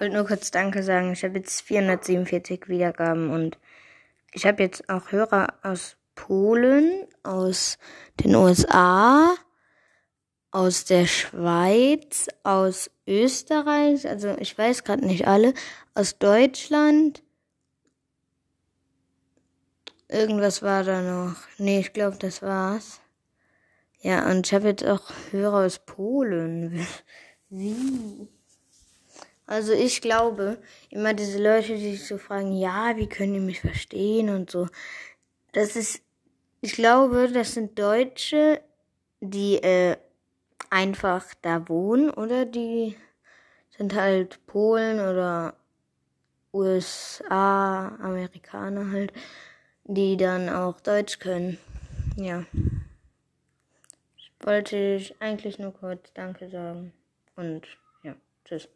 wollte nur kurz Danke sagen. Ich habe jetzt 447 Wiedergaben und ich habe jetzt auch Hörer aus Polen, aus den USA, aus der Schweiz, aus Österreich, also ich weiß gerade nicht alle, aus Deutschland. Irgendwas war da noch. Nee, ich glaube, das war's. Ja, und ich habe jetzt auch Hörer aus Polen. Wie? Also ich glaube, immer diese Leute, die sich so fragen, ja, wie können die mich verstehen und so. Das ist, ich glaube, das sind Deutsche, die äh, einfach da wohnen oder die sind halt Polen oder USA, Amerikaner halt, die dann auch Deutsch können. Ja. Wollte ich eigentlich nur kurz Danke sagen und ja, tschüss.